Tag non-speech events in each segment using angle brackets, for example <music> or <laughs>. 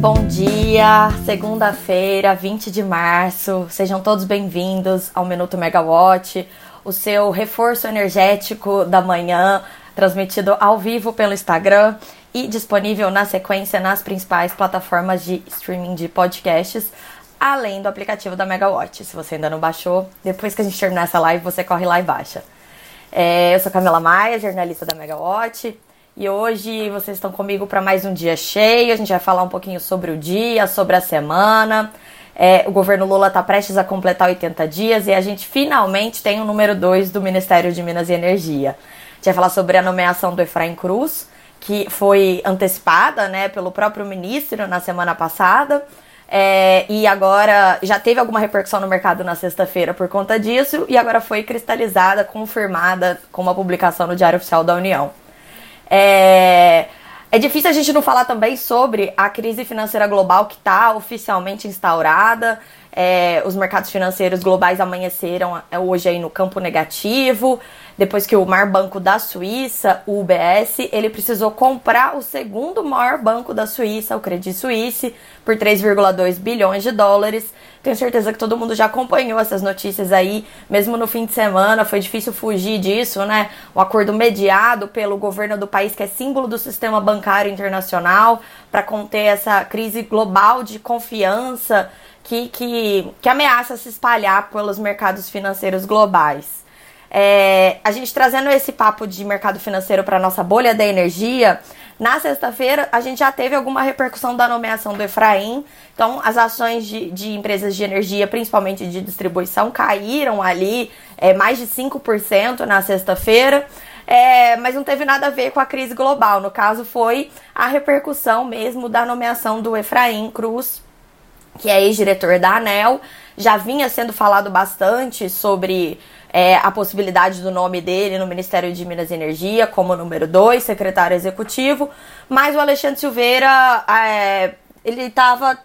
Bom dia, segunda-feira, 20 de março. Sejam todos bem-vindos ao Minuto Megawatt, o seu reforço energético da manhã, transmitido ao vivo pelo Instagram e disponível na sequência nas principais plataformas de streaming de podcasts, além do aplicativo da Megawatt. Se você ainda não baixou, depois que a gente terminar essa live, você corre lá e baixa. É, eu sou Camila Maia, jornalista da Megawatt. E hoje vocês estão comigo para mais um dia cheio. A gente vai falar um pouquinho sobre o dia, sobre a semana. É, o governo Lula está prestes a completar 80 dias e a gente finalmente tem o número 2 do Ministério de Minas e Energia. A gente vai falar sobre a nomeação do Efraim Cruz, que foi antecipada né, pelo próprio ministro na semana passada. É, e agora já teve alguma repercussão no mercado na sexta-feira por conta disso, e agora foi cristalizada, confirmada com uma publicação no Diário Oficial da União. É, é difícil a gente não falar também sobre a crise financeira global que está oficialmente instaurada. É, os mercados financeiros globais amanheceram é, hoje aí no campo negativo depois que o maior banco da Suíça, o UBS, ele precisou comprar o segundo maior banco da Suíça, o Credit Suisse, por 3,2 bilhões de dólares. Tenho certeza que todo mundo já acompanhou essas notícias aí, mesmo no fim de semana, foi difícil fugir disso, né? Um acordo mediado pelo governo do país, que é símbolo do sistema bancário internacional, para conter essa crise global de confiança que, que, que ameaça se espalhar pelos mercados financeiros globais. É, a gente trazendo esse papo de mercado financeiro para nossa bolha da energia, na sexta-feira a gente já teve alguma repercussão da nomeação do Efraim. Então, as ações de, de empresas de energia, principalmente de distribuição, caíram ali é, mais de 5% na sexta-feira. É, mas não teve nada a ver com a crise global. No caso, foi a repercussão mesmo da nomeação do Efraim Cruz, que é ex-diretor da ANEL. Já vinha sendo falado bastante sobre é, a possibilidade do nome dele no Ministério de Minas e Energia como número 2, secretário executivo, mas o Alexandre Silveira é, ele tava,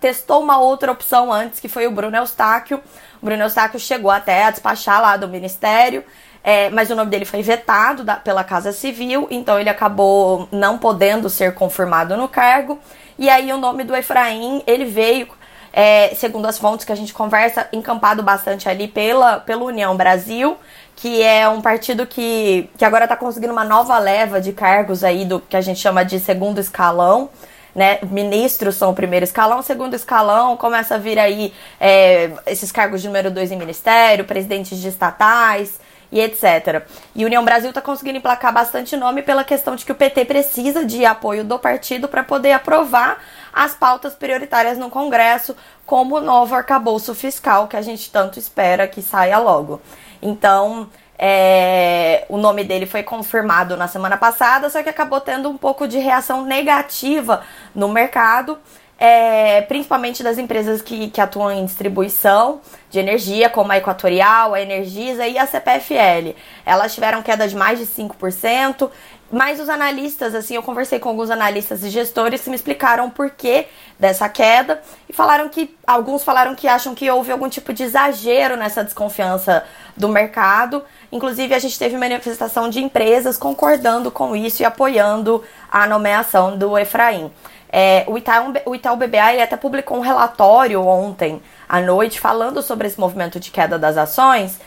testou uma outra opção antes, que foi o Bruno Eustáquio. O Bruno Eustáquio chegou até a despachar lá do Ministério, é, mas o nome dele foi vetado da, pela Casa Civil, então ele acabou não podendo ser confirmado no cargo. E aí o nome do Efraim, ele veio é, segundo as fontes que a gente conversa, encampado bastante ali pela, pela União Brasil, que é um partido que, que agora está conseguindo uma nova leva de cargos aí do que a gente chama de segundo escalão. Né? Ministros são o primeiro escalão, segundo escalão começa a vir aí é, esses cargos de número dois em ministério, presidentes de estatais e etc. E União Brasil está conseguindo emplacar bastante nome pela questão de que o PT precisa de apoio do partido para poder aprovar as pautas prioritárias no Congresso, como o novo arcabouço fiscal que a gente tanto espera que saia logo. Então, é, o nome dele foi confirmado na semana passada, só que acabou tendo um pouco de reação negativa no mercado é, principalmente das empresas que, que atuam em distribuição de energia, como a Equatorial, a Energisa e a CPFL. Elas tiveram queda de mais de 5%, mas os analistas, assim, eu conversei com alguns analistas e gestores que me explicaram o porquê dessa queda e falaram que, alguns falaram que acham que houve algum tipo de exagero nessa desconfiança do mercado. Inclusive, a gente teve manifestação de empresas concordando com isso e apoiando a nomeação do Efraim. É, o, Itaú, o Itaú BBA até publicou um relatório ontem à noite falando sobre esse movimento de queda das ações.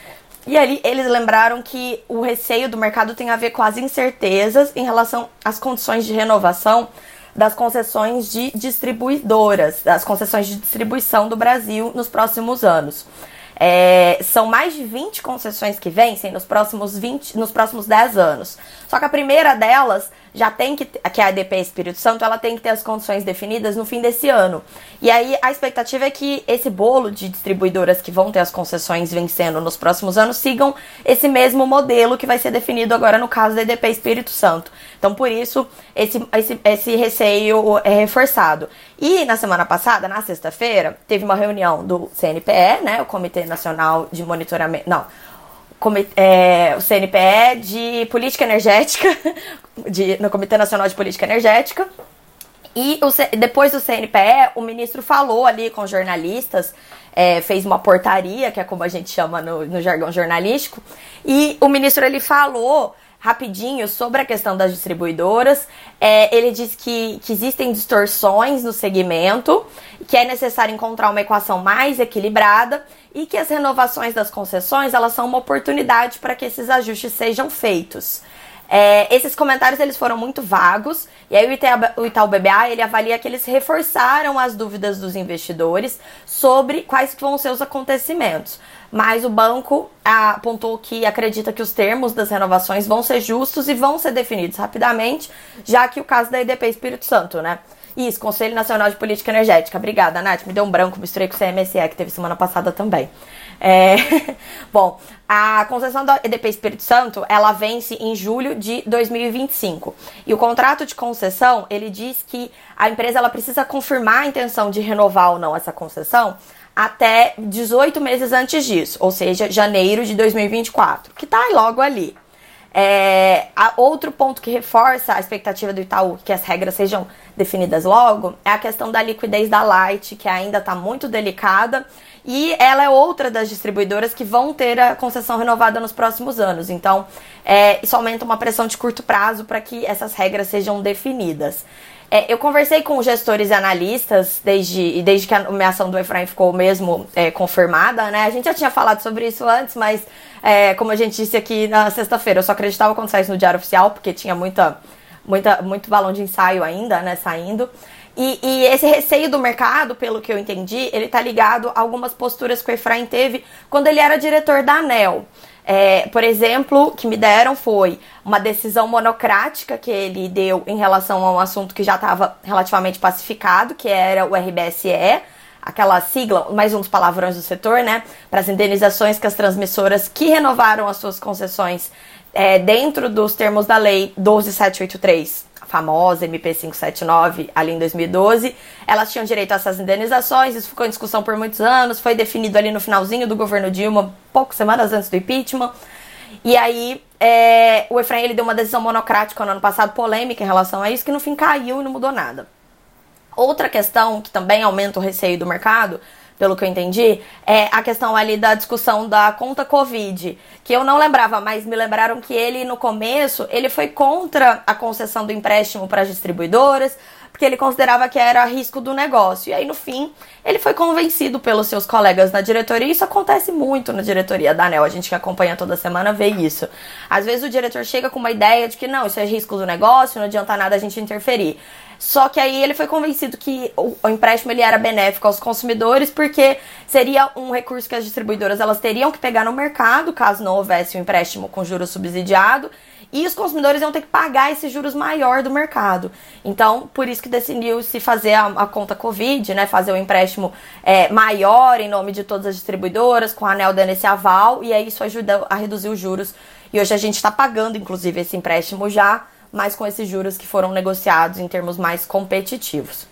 E ali eles lembraram que o receio do mercado tem a ver com as incertezas em relação às condições de renovação das concessões de distribuidoras, das concessões de distribuição do Brasil nos próximos anos. É, são mais de 20 concessões que vencem nos próximos 20, nos próximos 10 anos. Só que a primeira delas já tem que, que é a ADP Espírito Santo, ela tem que ter as condições definidas no fim desse ano. E aí a expectativa é que esse bolo de distribuidoras que vão ter as concessões vencendo nos próximos anos sigam esse mesmo modelo que vai ser definido agora no caso da ADP Espírito Santo. Então, por isso, esse, esse, esse receio é reforçado. E na semana passada, na sexta-feira, teve uma reunião do CNPE, né, o Comitê Nacional de Monitoramento. Não, é, o CNPE de Política Energética, <laughs> de, no Comitê Nacional de Política Energética. E o, depois do CNPE, o ministro falou ali com jornalistas, é, fez uma portaria, que é como a gente chama no, no jargão jornalístico, e o ministro ele falou rapidinho sobre a questão das distribuidoras. É, ele diz que, que existem distorções no segmento, que é necessário encontrar uma equação mais equilibrada e que as renovações das concessões elas são uma oportunidade para que esses ajustes sejam feitos. É, esses comentários eles foram muito vagos e aí o o Itaú BBA ele avalia que eles reforçaram as dúvidas dos investidores sobre quais vão ser os acontecimentos. Mas o banco apontou que acredita que os termos das renovações vão ser justos e vão ser definidos rapidamente, já que o caso da EDP Espírito Santo, né? Isso, Conselho Nacional de Política Energética. Obrigada, Nath. Me deu um branco, misturei com o CMSE, que teve semana passada também. É... <laughs> Bom, a concessão da EDP Espírito Santo, ela vence em julho de 2025. E o contrato de concessão, ele diz que a empresa ela precisa confirmar a intenção de renovar ou não essa concessão até 18 meses antes disso, ou seja, janeiro de 2024, que tá logo ali. É, outro ponto que reforça a expectativa do Itaú que as regras sejam definidas logo é a questão da liquidez da Light, que ainda está muito delicada. E ela é outra das distribuidoras que vão ter a concessão renovada nos próximos anos. Então, é, isso aumenta uma pressão de curto prazo para que essas regras sejam definidas. É, eu conversei com gestores e analistas desde, desde que a nomeação do Efraim ficou mesmo é, confirmada, né? A gente já tinha falado sobre isso antes, mas é, como a gente disse aqui na sexta-feira, eu só acreditava quando saísse no Diário Oficial, porque tinha muita, muita, muito balão de ensaio ainda, né, saindo. E, e, esse receio do mercado, pelo que eu entendi, ele tá ligado a algumas posturas que o Efraim teve quando ele era diretor da ANEL. É, por exemplo, que me deram foi uma decisão monocrática que ele deu em relação a um assunto que já estava relativamente pacificado, que era o RBSE, aquela sigla, mais um dos palavrões do setor, né, para as indenizações que as transmissoras que renovaram as suas concessões é, dentro dos termos da lei 12783 famosa MP579 ali em 2012, elas tinham direito a essas indenizações, isso ficou em discussão por muitos anos, foi definido ali no finalzinho do governo Dilma, poucas semanas antes do impeachment. E aí, é, o Efraim ele deu uma decisão monocrática no ano passado, polêmica em relação a isso, que no fim caiu e não mudou nada. Outra questão que também aumenta o receio do mercado pelo que eu entendi, é a questão ali da discussão da conta Covid, que eu não lembrava, mas me lembraram que ele, no começo, ele foi contra a concessão do empréstimo para as distribuidoras, porque ele considerava que era risco do negócio. E aí, no fim, ele foi convencido pelos seus colegas na diretoria. Isso acontece muito na diretoria da ANEL. A gente que acompanha toda semana vê isso. Às vezes o diretor chega com uma ideia de que não, isso é risco do negócio, não adianta nada a gente interferir. Só que aí ele foi convencido que o, o, empréstimo ele era benéfico aos consumidores porque seria um recurso que as distribuidoras elas teriam que pegar no mercado caso não houvesse um empréstimo com juros subsidiado e os consumidores iam ter que pagar esses juros maior do mercado. Então, por isso que decidiu se fazer a, a conta Covid, né? Fazer o um empréstimo é, maior em nome de todas as distribuidoras, com a ANEL dando esse aval, e aí isso ajuda a reduzir os juros. E hoje a gente está pagando, inclusive, esse empréstimo já mas com esses juros que foram negociados em termos mais competitivos.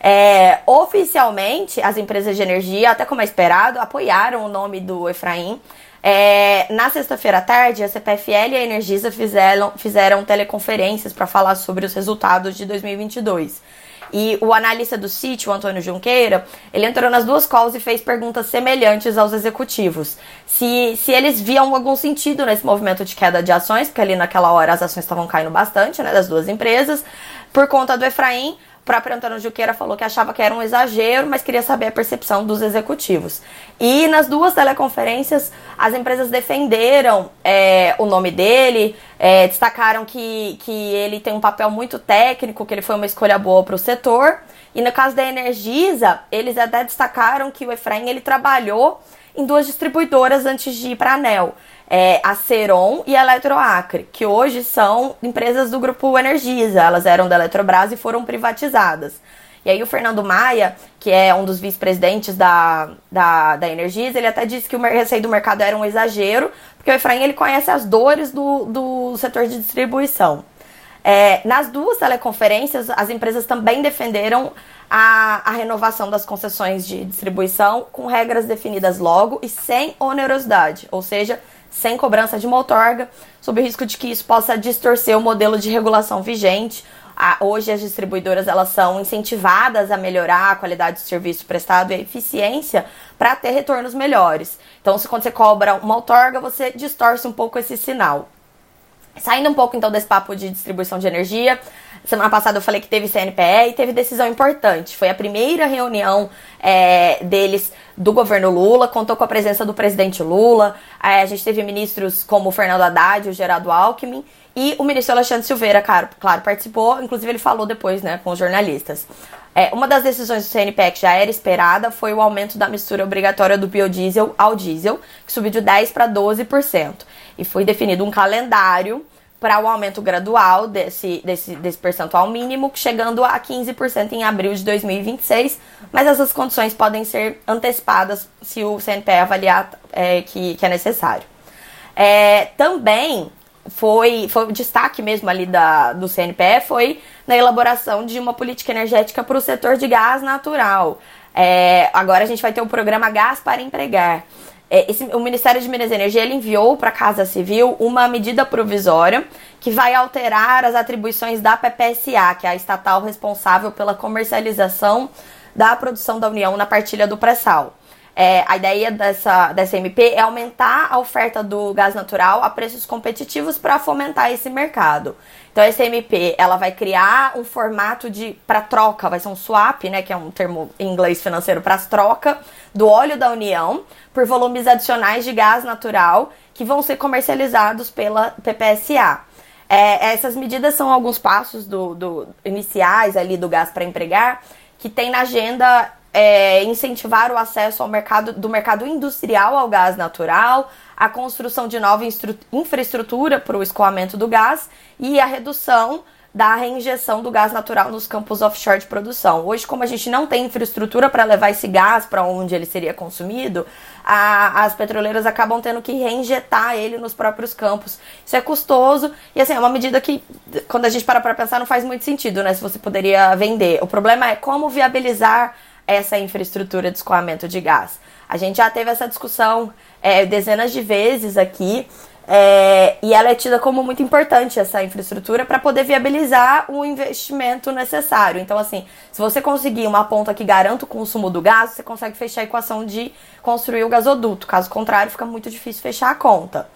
É, oficialmente, as empresas de energia, até como é esperado, apoiaram o nome do Efraim. É, na sexta-feira à tarde, a CPFL e a Energisa fizeram, fizeram teleconferências para falar sobre os resultados de 2022. E o analista do sítio, o Antônio Junqueira, ele entrou nas duas calls e fez perguntas semelhantes aos executivos. Se, se eles viam algum sentido nesse movimento de queda de ações, porque ali naquela hora as ações estavam caindo bastante, né, das duas empresas, por conta do Efraim, próprio Antônio Juqueira falou que achava que era um exagero, mas queria saber a percepção dos executivos. E nas duas teleconferências, as empresas defenderam é, o nome dele, é, destacaram que, que ele tem um papel muito técnico, que ele foi uma escolha boa para o setor. E no caso da Energisa, eles até destacaram que o Efraim ele trabalhou em duas distribuidoras antes de ir para a ANEL é, a Ceron e a Eletroacre, que hoje são empresas do grupo Energisa. Elas eram da Eletrobras e foram privatizadas. E aí o Fernando Maia, que é um dos vice-presidentes da, da, da Energisa, ele até disse que o receio do mercado era um exagero, porque o Efraim ele conhece as dores do, do setor de distribuição. É, nas duas teleconferências, as empresas também defenderam a, a renovação das concessões de distribuição com regras definidas logo e sem onerosidade, ou seja, sem cobrança de uma outorga, sob o risco de que isso possa distorcer o modelo de regulação vigente. Hoje as distribuidoras elas são incentivadas a melhorar a qualidade do serviço prestado e a eficiência para ter retornos melhores. Então, se quando você cobra uma outorga, você distorce um pouco esse sinal. Saindo um pouco então desse papo de distribuição de energia, semana passada eu falei que teve CNPE e teve decisão importante. Foi a primeira reunião é, deles do governo Lula, contou com a presença do presidente Lula. É, a gente teve ministros como o Fernando Haddad, o Geraldo Alckmin e o ministro Alexandre Silveira, claro, claro participou. Inclusive ele falou depois, né, com os jornalistas. É, uma das decisões do CNPE que já era esperada foi o aumento da mistura obrigatória do biodiesel ao diesel, que subiu de 10% para 12%. E foi definido um calendário para o aumento gradual desse, desse, desse percentual mínimo, chegando a 15% em abril de 2026, mas essas condições podem ser antecipadas se o CNPE avaliar é, que, que é necessário. É, também foi, foi o destaque mesmo ali da, do CNPE foi na elaboração de uma política energética para o setor de gás natural. É, agora a gente vai ter o programa Gás para Empregar. É, esse, o Ministério de Minas e Energia enviou para a Casa Civil uma medida provisória que vai alterar as atribuições da PPSA, que é a estatal responsável pela comercialização da produção da União na partilha do pré-sal. É, a ideia dessa, dessa MP é aumentar a oferta do gás natural a preços competitivos para fomentar esse mercado. Então essa MP ela vai criar um formato de para troca, vai ser um swap, né, que é um termo em inglês financeiro para troca do óleo da União por volumes adicionais de gás natural que vão ser comercializados pela PPSA. É, essas medidas são alguns passos do, do iniciais ali do gás para empregar que tem na agenda é, incentivar o acesso ao mercado do mercado industrial ao gás natural, a construção de nova infraestrutura para o escoamento do gás e a redução da reinjeção do gás natural nos campos offshore de produção. Hoje, como a gente não tem infraestrutura para levar esse gás para onde ele seria consumido, a, as petroleiras acabam tendo que reinjetar ele nos próprios campos. Isso é custoso e assim, é uma medida que, quando a gente para para pensar, não faz muito sentido, né? Se você poderia vender. O problema é como viabilizar essa infraestrutura de escoamento de gás. A gente já teve essa discussão é, dezenas de vezes aqui. É, e ela é tida como muito importante essa infraestrutura para poder viabilizar o investimento necessário. Então, assim, se você conseguir uma ponta que garanta o consumo do gás, você consegue fechar a equação de construir o gasoduto. Caso contrário, fica muito difícil fechar a conta.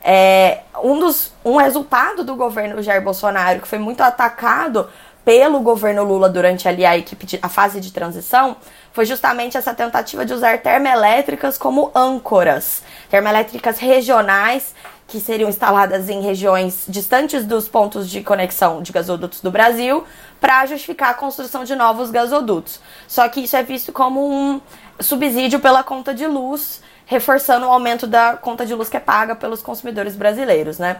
É, um, dos, um resultado do governo Jair Bolsonaro, que foi muito atacado pelo governo Lula durante ali a de, a fase de transição foi justamente essa tentativa de usar termoelétricas como âncoras, termoelétricas regionais que seriam instaladas em regiões distantes dos pontos de conexão de gasodutos do Brasil para justificar a construção de novos gasodutos. Só que isso é visto como um subsídio pela conta de luz, reforçando o aumento da conta de luz que é paga pelos consumidores brasileiros, né?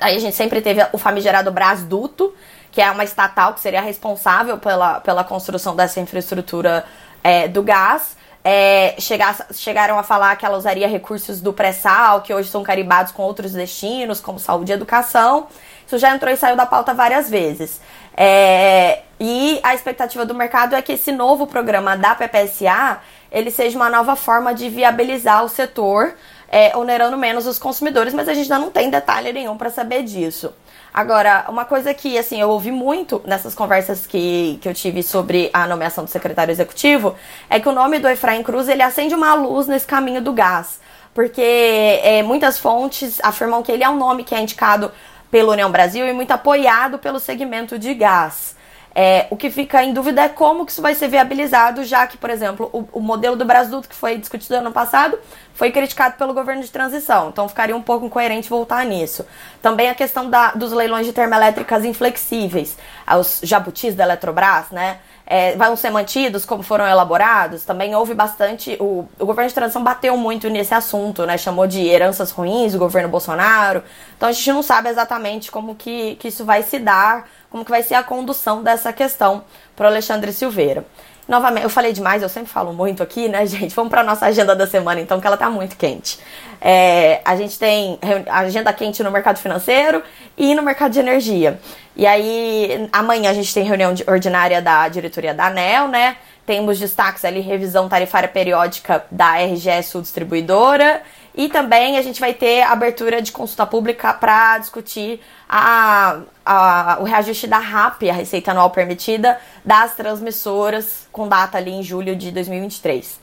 Aí a gente sempre teve o famigerado Brasduto, que é uma estatal que seria responsável pela, pela construção dessa infraestrutura é, do gás. É, chegar, chegaram a falar que ela usaria recursos do pré-sal, que hoje são caribados com outros destinos, como saúde e educação. Isso já entrou e saiu da pauta várias vezes. É, e a expectativa do mercado é que esse novo programa da PPSA ele seja uma nova forma de viabilizar o setor, é, onerando menos os consumidores, mas a gente ainda não tem detalhe nenhum para saber disso. Agora, uma coisa que, assim, eu ouvi muito nessas conversas que, que eu tive sobre a nomeação do secretário executivo é que o nome do Efraim Cruz, ele acende uma luz nesse caminho do gás. Porque é, muitas fontes afirmam que ele é um nome que é indicado pela União Brasil e muito apoiado pelo segmento de gás. É, o que fica em dúvida é como que isso vai ser viabilizado, já que, por exemplo, o, o modelo do Brasduto que foi discutido ano passado foi criticado pelo governo de transição, então ficaria um pouco incoerente voltar nisso. Também a questão da, dos leilões de termoelétricas inflexíveis, os jabutis da Eletrobras, né? É, vão ser mantidos como foram elaborados. Também houve bastante. O, o governo de transição bateu muito nesse assunto, né? Chamou de heranças ruins o governo Bolsonaro. Então a gente não sabe exatamente como que, que isso vai se dar como que vai ser a condução dessa questão para Alexandre Silveira. Novamente, eu falei demais, eu sempre falo muito aqui, né, <laughs> gente? Vamos para nossa agenda da semana, então, que ela tá muito quente. É, a gente tem agenda quente no mercado financeiro e no mercado de energia. E aí, amanhã a gente tem reunião ordinária da diretoria da ANEL, né? Temos destaques ali, revisão tarifária periódica da RGE Sul Distribuidora. E também a gente vai ter abertura de consulta pública para discutir a, a, o reajuste da RAP, a receita anual permitida, das transmissoras, com data ali em julho de 2023.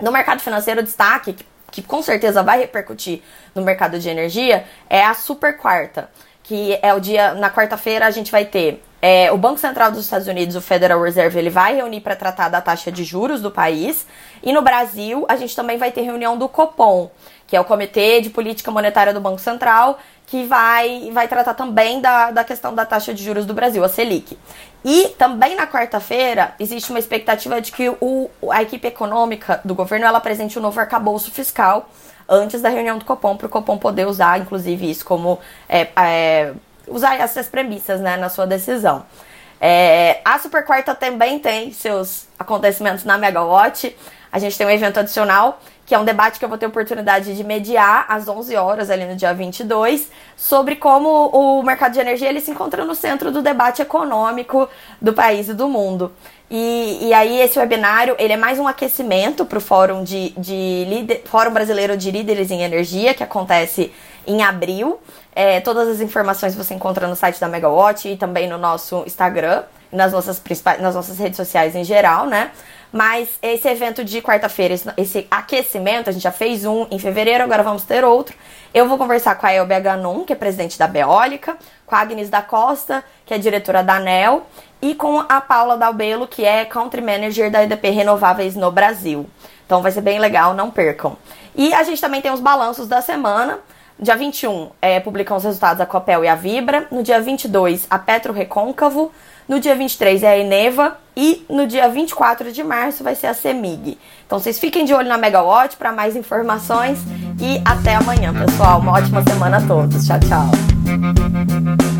No mercado financeiro, destaque, que que com certeza vai repercutir no mercado de energia, é a super quarta, que é o dia na quarta-feira a gente vai ter é, o Banco Central dos Estados Unidos, o Federal Reserve, ele vai reunir para tratar da taxa de juros do país. E no Brasil, a gente também vai ter reunião do Copom, que é o Comitê de Política Monetária do Banco Central, que vai, vai tratar também da, da questão da taxa de juros do Brasil, a Selic. E também na quarta-feira, existe uma expectativa de que o, a equipe econômica do governo ela apresente um novo arcabouço fiscal antes da reunião do Copom, para o Copom poder usar, inclusive, isso como é, é, usar essas premissas né, na sua decisão. É, a Super Quarta também tem seus acontecimentos na Megawatt. A gente tem um evento adicional, que é um debate que eu vou ter oportunidade de mediar às 11 horas, ali no dia 22, sobre como o mercado de energia ele se encontra no centro do debate econômico do país e do mundo. E, e aí esse webinário ele é mais um aquecimento para o Fórum, de, de Fórum Brasileiro de Líderes em Energia, que acontece em abril. É, todas as informações você encontra no site da Megawatt e também no nosso Instagram, nas nossas principais, nas nossas redes sociais em geral, né? Mas esse evento de quarta-feira, esse aquecimento, a gente já fez um em fevereiro, agora vamos ter outro. Eu vou conversar com a Elbe Ganon, que é presidente da Beólica, com a Agnes da Costa, que é diretora da ANEL, e com a Paula Dalbelo, que é Country Manager da EDP Renováveis no Brasil. Então vai ser bem legal, não percam. E a gente também tem os balanços da semana. Dia 21 é, publicam os resultados a Copel e a Vibra. No dia 22, a Petro Recôncavo. No dia 23 é a Eneva. E no dia 24 de março vai ser a Semig. Então vocês fiquem de olho na Megawatt para mais informações. E até amanhã, pessoal. Uma ótima semana a todos. Tchau, tchau.